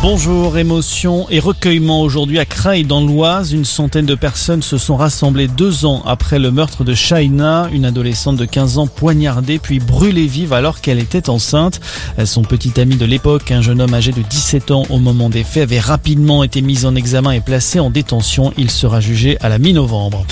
Bonjour, émotion et recueillement aujourd'hui à Creil dans l'Oise. Une centaine de personnes se sont rassemblées deux ans après le meurtre de Shaina, une adolescente de 15 ans poignardée puis brûlée vive alors qu'elle était enceinte. Son petit ami de l'époque, un jeune homme âgé de 17 ans au moment des faits, avait rapidement été mis en examen et placé en détention. Il sera jugé à la mi-novembre.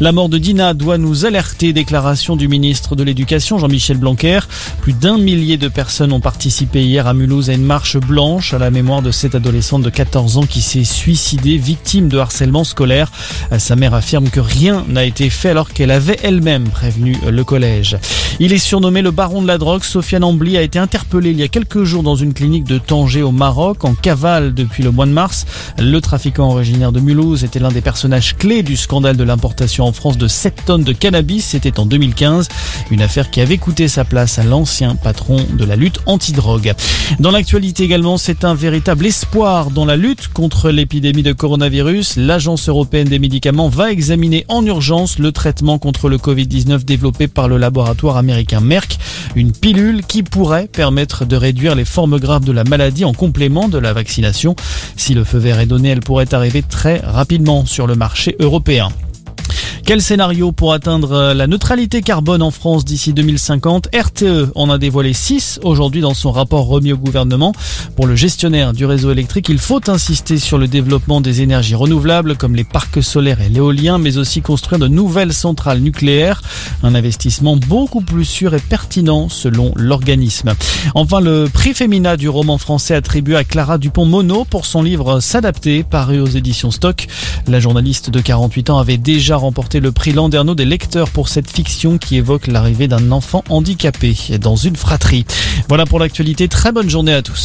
La mort de Dina doit nous alerter, déclaration du ministre de l'Éducation Jean-Michel Blanquer. Plus d'un millier de personnes ont participé hier à Mulhouse à une marche blanche à la mémoire de cette adolescente de 14 ans qui s'est suicidée victime de harcèlement scolaire. Sa mère affirme que rien n'a été fait alors qu'elle avait elle-même prévenu le collège. Il est surnommé le baron de la drogue. Sofiane Ambly a été interpellé il y a quelques jours dans une clinique de Tanger au Maroc en cavale depuis le mois de mars. Le trafiquant originaire de Mulhouse était l'un des personnages clés du scandale de l'importation en France de 7 tonnes de cannabis. C'était en 2015. Une affaire qui avait coûté sa place à l'ancien patron de la lutte anti-drogue. Dans l'actualité également, c'est un véritable espoir dans la lutte contre l'épidémie de coronavirus. L'Agence européenne des médicaments va examiner en urgence le traitement contre le Covid-19 développé par le laboratoire américain Merck. Une pilule qui pourrait permettre de réduire les formes graves de la maladie en complément de la vaccination. Si le feu vert est donné, elle pourrait arriver très rapidement sur le marché européen. Quel scénario pour atteindre euh, la neutralité carbone en France d'ici 2050 RTE en a dévoilé 6 aujourd'hui dans son rapport remis au gouvernement. Pour le gestionnaire du réseau électrique, il faut insister sur le développement des énergies renouvelables comme les parcs solaires et l'éolien, mais aussi construire de nouvelles centrales nucléaires. Un investissement beaucoup plus sûr et pertinent selon l'organisme. Enfin, le prix Femina du roman français attribué à Clara Dupont-Mono pour son livre S'adapter, paru aux éditions Stock. La journaliste de 48 ans avait déjà remporté le prix Landerneau des lecteurs pour cette fiction qui évoque l'arrivée d'un enfant handicapé dans une fratrie. Voilà pour l'actualité. Très bonne journée à tous.